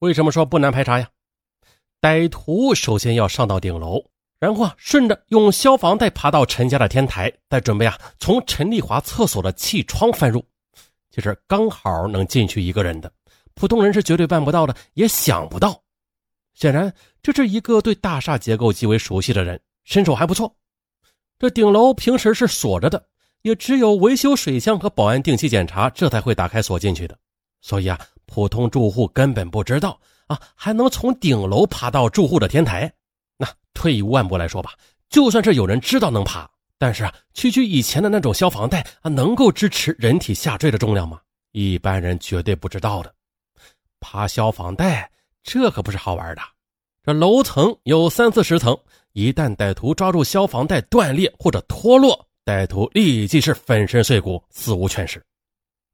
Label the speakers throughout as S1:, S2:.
S1: 为什么说不难排查呀？歹徒首先要上到顶楼，然后啊，顺着用消防带爬到陈家的天台，再准备啊，从陈丽华厕所的气窗翻入。其实刚好能进去一个人的，普通人是绝对办不到的，也想不到。显然，这是一个对大厦结构极为熟悉的人，身手还不错。这顶楼平时是锁着的，也只有维修水箱和保安定期检查，这才会打开锁进去的。所以啊，普通住户根本不知道啊，还能从顶楼爬到住户的天台。那退一万步来说吧，就算是有人知道能爬，但是啊，区区以前的那种消防带啊，能够支持人体下坠的重量吗？一般人绝对不知道的。爬消防带，这可不是好玩的。这楼层有三四十层。一旦歹徒抓住消防带断裂或者脱落，歹徒立即是粉身碎骨，死无全尸。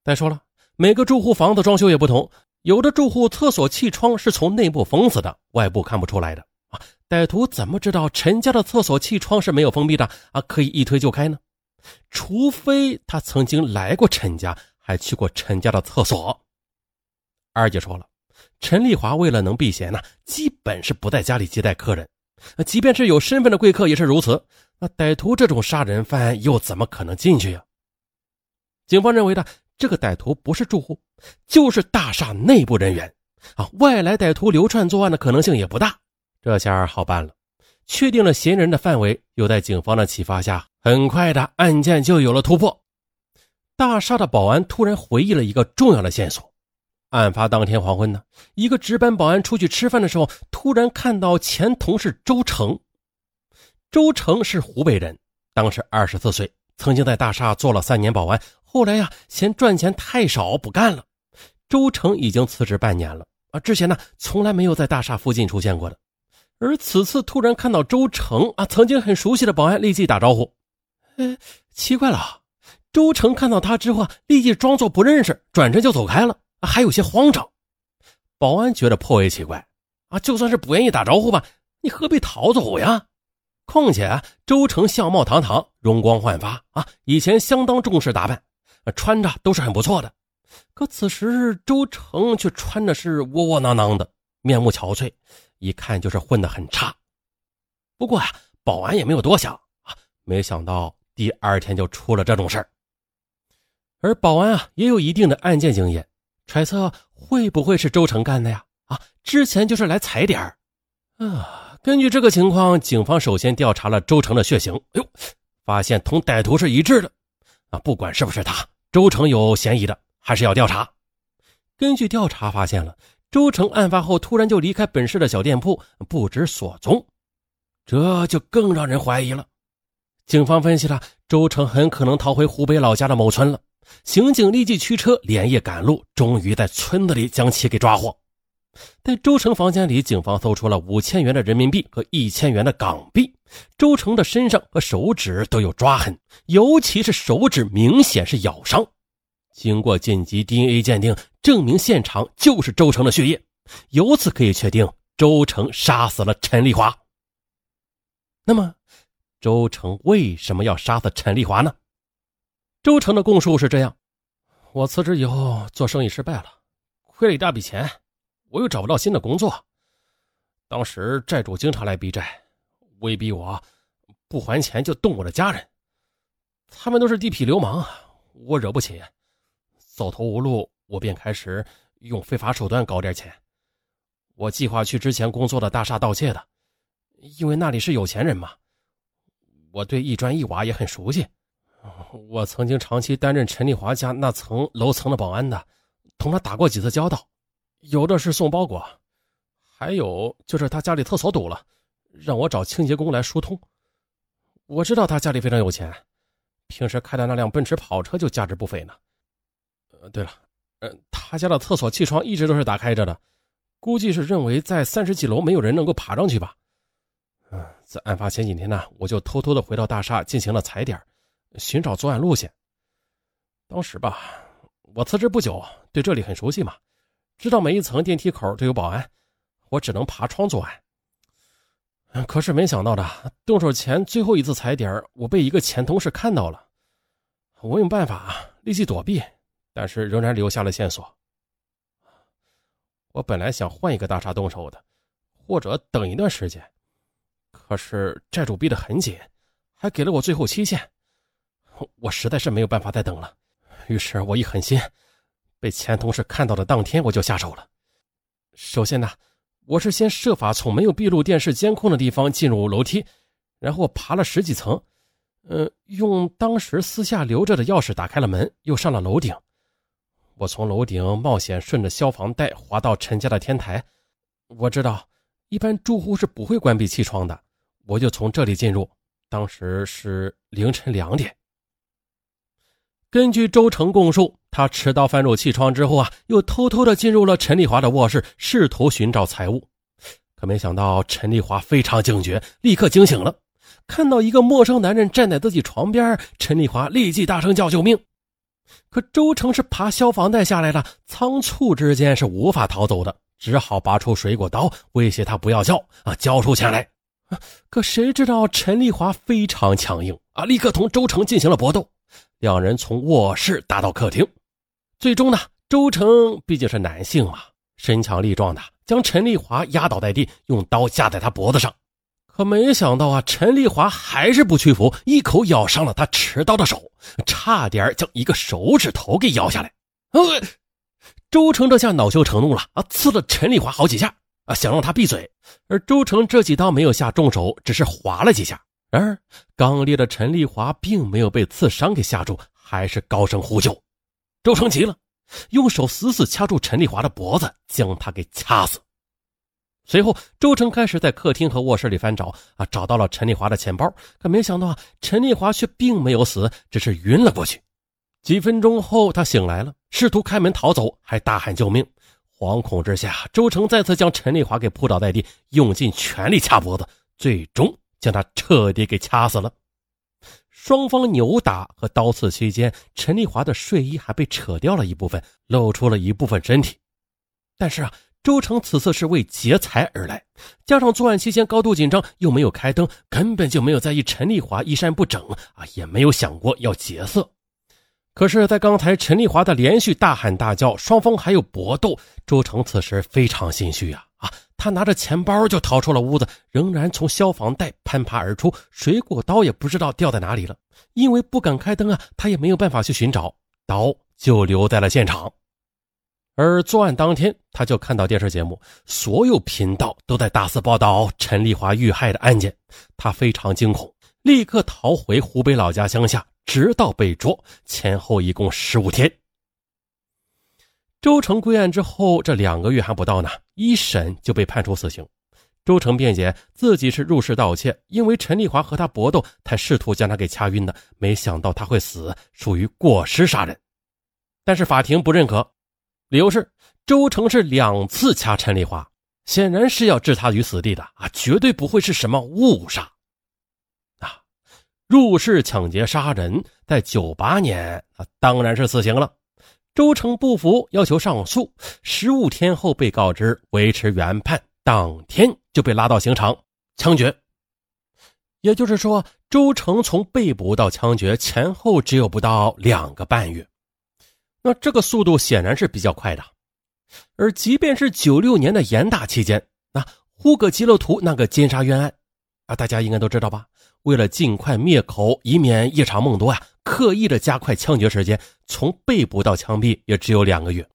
S1: 再说了，每个住户房子装修也不同，有的住户厕所气窗是从内部封死的，外部看不出来的啊。歹徒怎么知道陈家的厕所气窗是没有封闭的啊？可以一推就开呢？除非他曾经来过陈家，还去过陈家的厕所。二姐说了，陈丽华为了能避嫌呢，基本是不在家里接待客人。即便是有身份的贵客也是如此。那歹徒这种杀人犯又怎么可能进去呀？警方认为呢，这个歹徒不是住户，就是大厦内部人员啊。外来歹徒流窜作案的可能性也不大。这下好办了，确定了嫌疑人的范围，又在警方的启发下，很快的案件就有了突破。大厦的保安突然回忆了一个重要的线索。案发当天黄昏呢，一个值班保安出去吃饭的时候，突然看到前同事周成。周成是湖北人，当时二十四岁，曾经在大厦做了三年保安。后来呀，嫌赚钱太少不干了。周成已经辞职半年了啊，之前呢从来没有在大厦附近出现过的。而此次突然看到周成啊，曾经很熟悉的保安，立即打招呼。哎，奇怪了，周成看到他之后啊，立即装作不认识，转身就走开了。还有些慌张，保安觉得颇为奇怪啊！就算是不愿意打招呼吧，你何必逃走呀？况且啊周成相貌堂堂，容光焕发啊，以前相当重视打扮，穿着都是很不错的。可此时周成却穿的是窝窝囊囊的，面目憔悴，一看就是混得很差。不过呀，保安也没有多想啊，没想到第二天就出了这种事儿。而保安啊，也有一定的案件经验。揣测会不会是周成干的呀？啊，之前就是来踩点儿啊。根据这个情况，警方首先调查了周成的血型，哎呦，发现同歹徒是一致的。啊，不管是不是他，周成有嫌疑的，还是要调查。根据调查发现了，周成案发后突然就离开本市的小店铺，不知所踪，这就更让人怀疑了。警方分析了，周成很可能逃回湖北老家的某村了。刑警立即驱车连夜赶路，终于在村子里将其给抓获。在周成房间里，警方搜出了五千元的人民币和一千元的港币。周成的身上和手指都有抓痕，尤其是手指明显是咬伤。经过紧急 DNA 鉴定，证明现场就是周成的血液，由此可以确定周成杀死了陈丽华。那么，周成为什么要杀死陈丽华呢？周成的供述是这样：我辞职以后做生意失败了，亏了一大笔钱，我又找不到新的工作。当时债主经常来逼债，威逼我不还钱就动我的家人。他们都是地痞流氓，我惹不起。走投无路，我便开始用非法手段搞点钱。我计划去之前工作的大厦盗窃的，因为那里是有钱人嘛。我对一砖一瓦也很熟悉。我曾经长期担任陈丽华家那层楼层的保安的，同他打过几次交道，有的是送包裹，还有就是他家里厕所堵了，让我找清洁工来疏通。我知道他家里非常有钱，平时开的那辆奔驰跑车就价值不菲呢。呃，对了，呃，他家的厕所气窗一直都是打开着的，估计是认为在三十几楼没有人能够爬上去吧。嗯，在案发前几天呢，我就偷偷的回到大厦进行了踩点。寻找作案路线。当时吧，我辞职不久，对这里很熟悉嘛，知道每一层电梯口都有保安，我只能爬窗作案。可是没想到的，动手前最后一次踩点，我被一个前同事看到了。我用办法立即躲避，但是仍然留下了线索。我本来想换一个大厦动手的，或者等一段时间，可是债主逼得很紧，还给了我最后期限，我实在是没有办法再等了。于是我一狠心，被前同事看到的当天我就下手了。首先呢，我是先设法从没有闭路电视监控的地方进入楼梯，然后爬了十几层。呃，用当时私下留着的钥匙打开了门，又上了楼顶。我从楼顶冒险顺着消防带滑到陈家的天台。我知道，一般住户是不会关闭气窗的，我就从这里进入。当时是凌晨两点。根据周成供述，他持刀翻入气窗之后啊，又偷偷的进入了陈丽华的卧室，试图寻找财物。可没想到，陈丽华非常警觉，立刻惊醒了。看到一个陌生男人站在自己床边，陈丽华立即大声叫救命。可周成是爬消防带下来的，仓促之间是无法逃走的，只好拔出水果刀威胁他不要叫啊，交出钱来。可谁知道陈丽华非常强硬啊，立刻同周成进行了搏斗，两人从卧室打到客厅，最终呢，周成毕竟是男性嘛，身强力壮的，将陈丽华压倒在地，用刀架在他脖子上。可没想到啊，陈丽华还是不屈服，一口咬伤了他持刀的手，差点将一个手指头给咬下来。呃，周成这下恼羞成怒了啊，刺了陈丽华好几下啊，想让他闭嘴。而周成这几刀没有下重手，只是划了几下。然而刚烈的陈丽华并没有被刺伤给吓住，还是高声呼救。周成急了，用手死死掐住陈丽华的脖子，将他给掐死。随后，周成开始在客厅和卧室里翻找，啊，找到了陈丽华的钱包。可没想到啊，陈丽华却并没有死，只是晕了过去。几分钟后，他醒来了，试图开门逃走，还大喊救命。惶恐之下，周成再次将陈丽华给扑倒在地，用尽全力掐脖子，最终将他彻底给掐死了。双方扭打和刀刺期间，陈丽华的睡衣还被扯掉了一部分，露出了一部分身体。但是啊。周成此次是为劫财而来，加上作案期间高度紧张，又没有开灯，根本就没有在意陈丽华衣衫不整啊，也没有想过要劫色。可是，在刚才陈丽华的连续大喊大叫，双方还有搏斗，周成此时非常心虚啊啊！他拿着钱包就逃出了屋子，仍然从消防带攀爬而出，水果刀也不知道掉在哪里了，因为不敢开灯啊，他也没有办法去寻找，刀就留在了现场。而作案当天，他就看到电视节目，所有频道都在大肆报道陈丽华遇害的案件，他非常惊恐，立刻逃回湖北老家乡下，直到被捉，前后一共十五天。周成归案之后，这两个月还不到呢，一审就被判处死刑。周成辩解自己是入室盗窃，因为陈丽华和他搏斗，才试图将他给掐晕的，没想到他会死，属于过失杀人。但是法庭不认可。理由是周成是两次掐陈丽华，显然是要置他于死地的啊，绝对不会是什么误杀啊！入室抢劫杀人，在九八年啊，当然是死刑了。周成不服，要求上诉。十五天后被告知维持原判，当天就被拉到刑场枪决。也就是说，周成从被捕到枪决前后只有不到两个半月。那这个速度显然是比较快的，而即便是九六年的严打期间，啊，呼格吉勒图那个奸杀冤案，啊，大家应该都知道吧？为了尽快灭口，以免夜长梦多呀，刻意的加快枪决时间，从被捕到枪毙也只有两个月。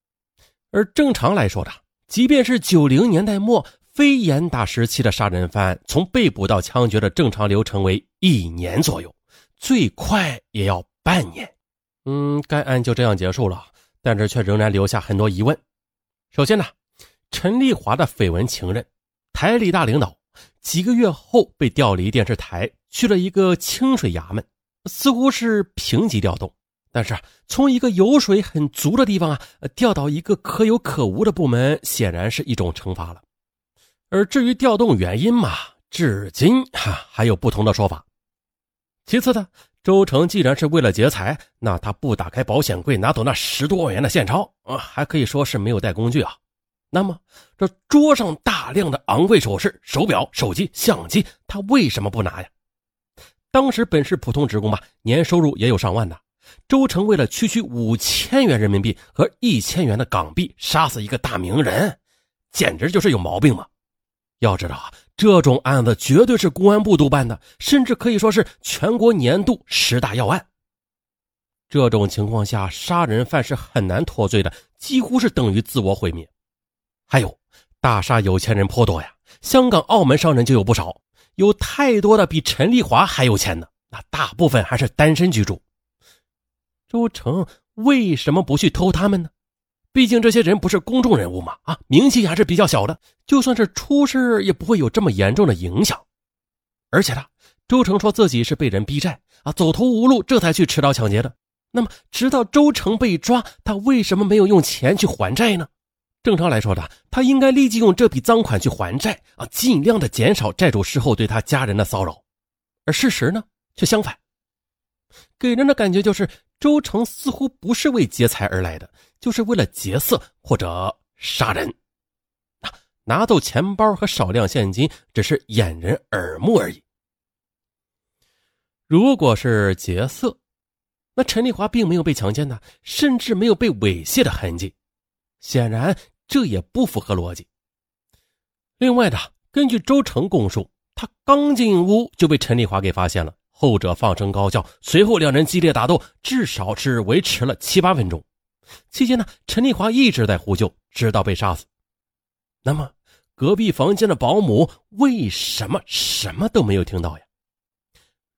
S1: 而正常来说的，即便是九零年代末非严打时期的杀人犯，从被捕到枪决的正常流程为一年左右，最快也要半年。嗯，该案就这样结束了，但是却仍然留下很多疑问。首先呢，陈丽华的绯闻情人，台里大领导，几个月后被调离电视台，去了一个清水衙门，似乎是平级调动。但是从一个油水很足的地方啊，调到一个可有可无的部门，显然是一种惩罚了。而至于调动原因嘛，至今哈还有不同的说法。其次呢。周成既然是为了劫财，那他不打开保险柜拿走那十多万元的现钞啊，还可以说是没有带工具啊。那么这桌上大量的昂贵首饰、手表、手机、相机，他为什么不拿呀？当时本是普通职工吧，年收入也有上万的。周成为了区区五千元人民币和一千元的港币，杀死一个大名人，简直就是有毛病嘛！要知道啊，这种案子绝对是公安部督办的，甚至可以说是全国年度十大要案。这种情况下，杀人犯是很难脱罪的，几乎是等于自我毁灭。还有，大杀有钱人颇多呀，香港、澳门商人就有不少，有太多的比陈丽华还有钱的，那大部分还是单身居住。周成为什么不去偷他们呢？毕竟这些人不是公众人物嘛，啊，名气还是比较小的，就算是出事也不会有这么严重的影响。而且呢，周成说自己是被人逼债啊，走投无路，这才去持刀抢劫的。那么，直到周成被抓，他为什么没有用钱去还债呢？正常来说的，他应该立即用这笔赃款去还债啊，尽量的减少债主事后对他家人的骚扰。而事实呢，却相反，给人的感觉就是周成似乎不是为劫财而来的。就是为了劫色或者杀人，拿走钱包和少量现金只是掩人耳目而已。如果是劫色，那陈丽华并没有被强奸呢，甚至没有被猥亵的痕迹，显然这也不符合逻辑。另外的，根据周成供述，他刚进屋就被陈丽华给发现了，后者放声高叫，随后两人激烈打斗，至少是维持了七八分钟。期间呢，陈丽华一直在呼救，直到被杀死。那么，隔壁房间的保姆为什么什么都没有听到呀？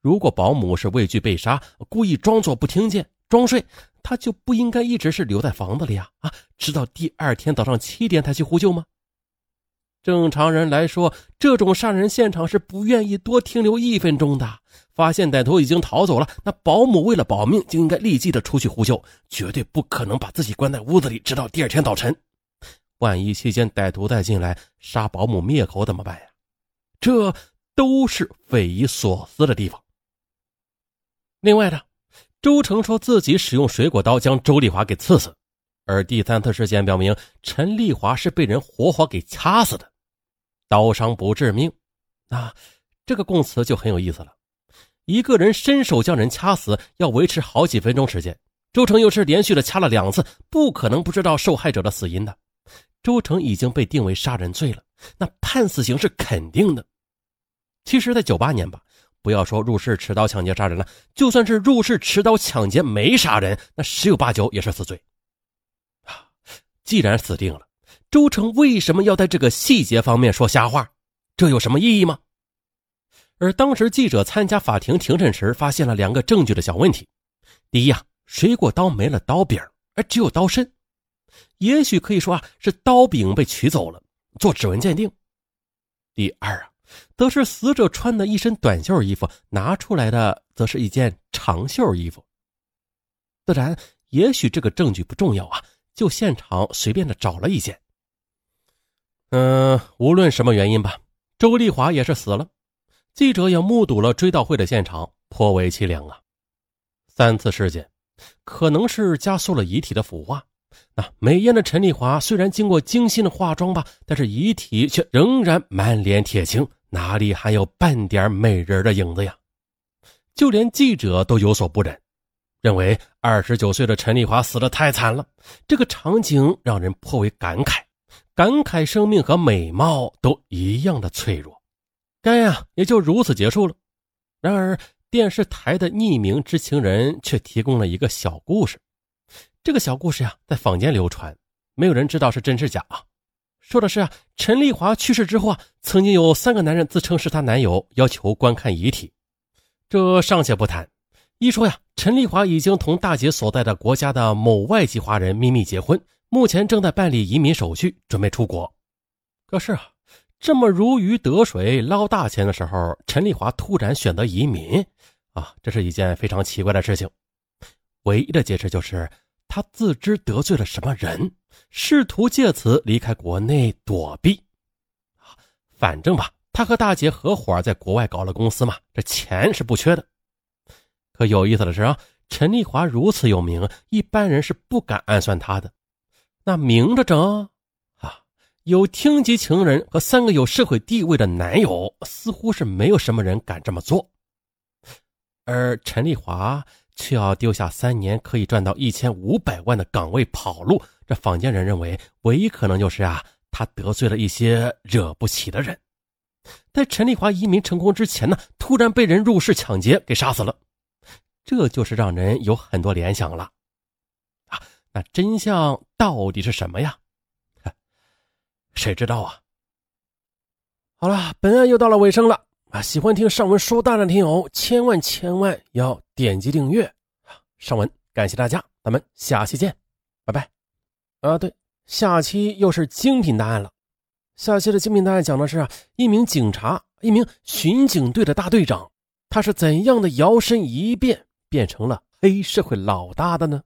S1: 如果保姆是畏惧被杀，故意装作不听见、装睡，他就不应该一直是留在房子里啊！啊，直到第二天早上七点才去呼救吗？正常人来说，这种杀人现场是不愿意多停留一分钟的。发现歹徒已经逃走了，那保姆为了保命就应该立即的出去呼救，绝对不可能把自己关在屋子里，直到第二天早晨。万一期间歹徒再进来杀保姆灭口怎么办呀？这都是匪夷所思的地方。另外呢，周成说自己使用水果刀将周丽华给刺死，而第三次事件表明陈丽华是被人活活给掐死的，刀伤不致命。那这个供词就很有意思了。一个人伸手将人掐死，要维持好几分钟时间。周成又是连续的掐了两次，不可能不知道受害者的死因的。周成已经被定为杀人罪了，那判死刑是肯定的。其实，在九八年吧，不要说入室持刀抢劫杀人了，就算是入室持刀抢劫没杀人，那十有八九也是死罪。啊，既然死定了，周成为什么要在这个细节方面说瞎话？这有什么意义吗？而当时记者参加法庭庭审时，发现了两个证据的小问题：第一啊，水果刀没了刀柄，而只有刀身，也许可以说啊是刀柄被取走了，做指纹鉴定；第二啊，则是死者穿的一身短袖衣服，拿出来的则是一件长袖衣服。自然，也许这个证据不重要啊，就现场随便的找了一件。嗯，无论什么原因吧，周丽华也是死了。记者也目睹了追悼会的现场，颇为凄凉啊。三次事件可能是加速了遗体的腐化。那美艳的陈丽华虽然经过精心的化妆吧，但是遗体却仍然满脸铁青，哪里还有半点美人的影子呀？就连记者都有所不忍，认为二十九岁的陈丽华死得太惨了。这个场景让人颇为感慨，感慨生命和美貌都一样的脆弱。该呀，也就如此结束了。然而，电视台的匿名知情人却提供了一个小故事。这个小故事呀，在坊间流传，没有人知道是真是假。说的是啊，陈丽华去世之后啊，曾经有三个男人自称是她男友，要求观看遗体。这尚且不谈，一说呀，陈丽华已经同大姐所在的国家的某外籍华人秘密结婚，目前正在办理移民手续，准备出国。可是啊。这么如鱼得水、捞大钱的时候，陈丽华突然选择移民，啊，这是一件非常奇怪的事情。唯一的解释就是他自知得罪了什么人，试图借此离开国内躲避。啊，反正吧，他和大姐合伙在国外搞了公司嘛，这钱是不缺的。可有意思的是啊，陈丽华如此有名，一般人是不敢暗算他的。那明着整。啊有厅级情人和三个有社会地位的男友，似乎是没有什么人敢这么做。而陈丽华却要丢下三年可以赚到一千五百万的岗位跑路，这坊间人认为唯一可能就是啊，他得罪了一些惹不起的人。在陈丽华移民成功之前呢，突然被人入室抢劫给杀死了，这就是让人有很多联想了。啊，那真相到底是什么呀？谁知道啊？好了，本案又到了尾声了啊！喜欢听上文说大的听友，千万千万要点击订阅啊！上文感谢大家，咱们下期见，拜拜。啊，对，下期又是精品答案了。下期的精品答案讲的是啊，一名警察，一名巡警队的大队长，他是怎样的摇身一变变成了黑社会老大的呢？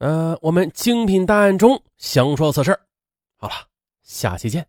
S1: 呃，我们精品答案中详说此事。好了，下期见。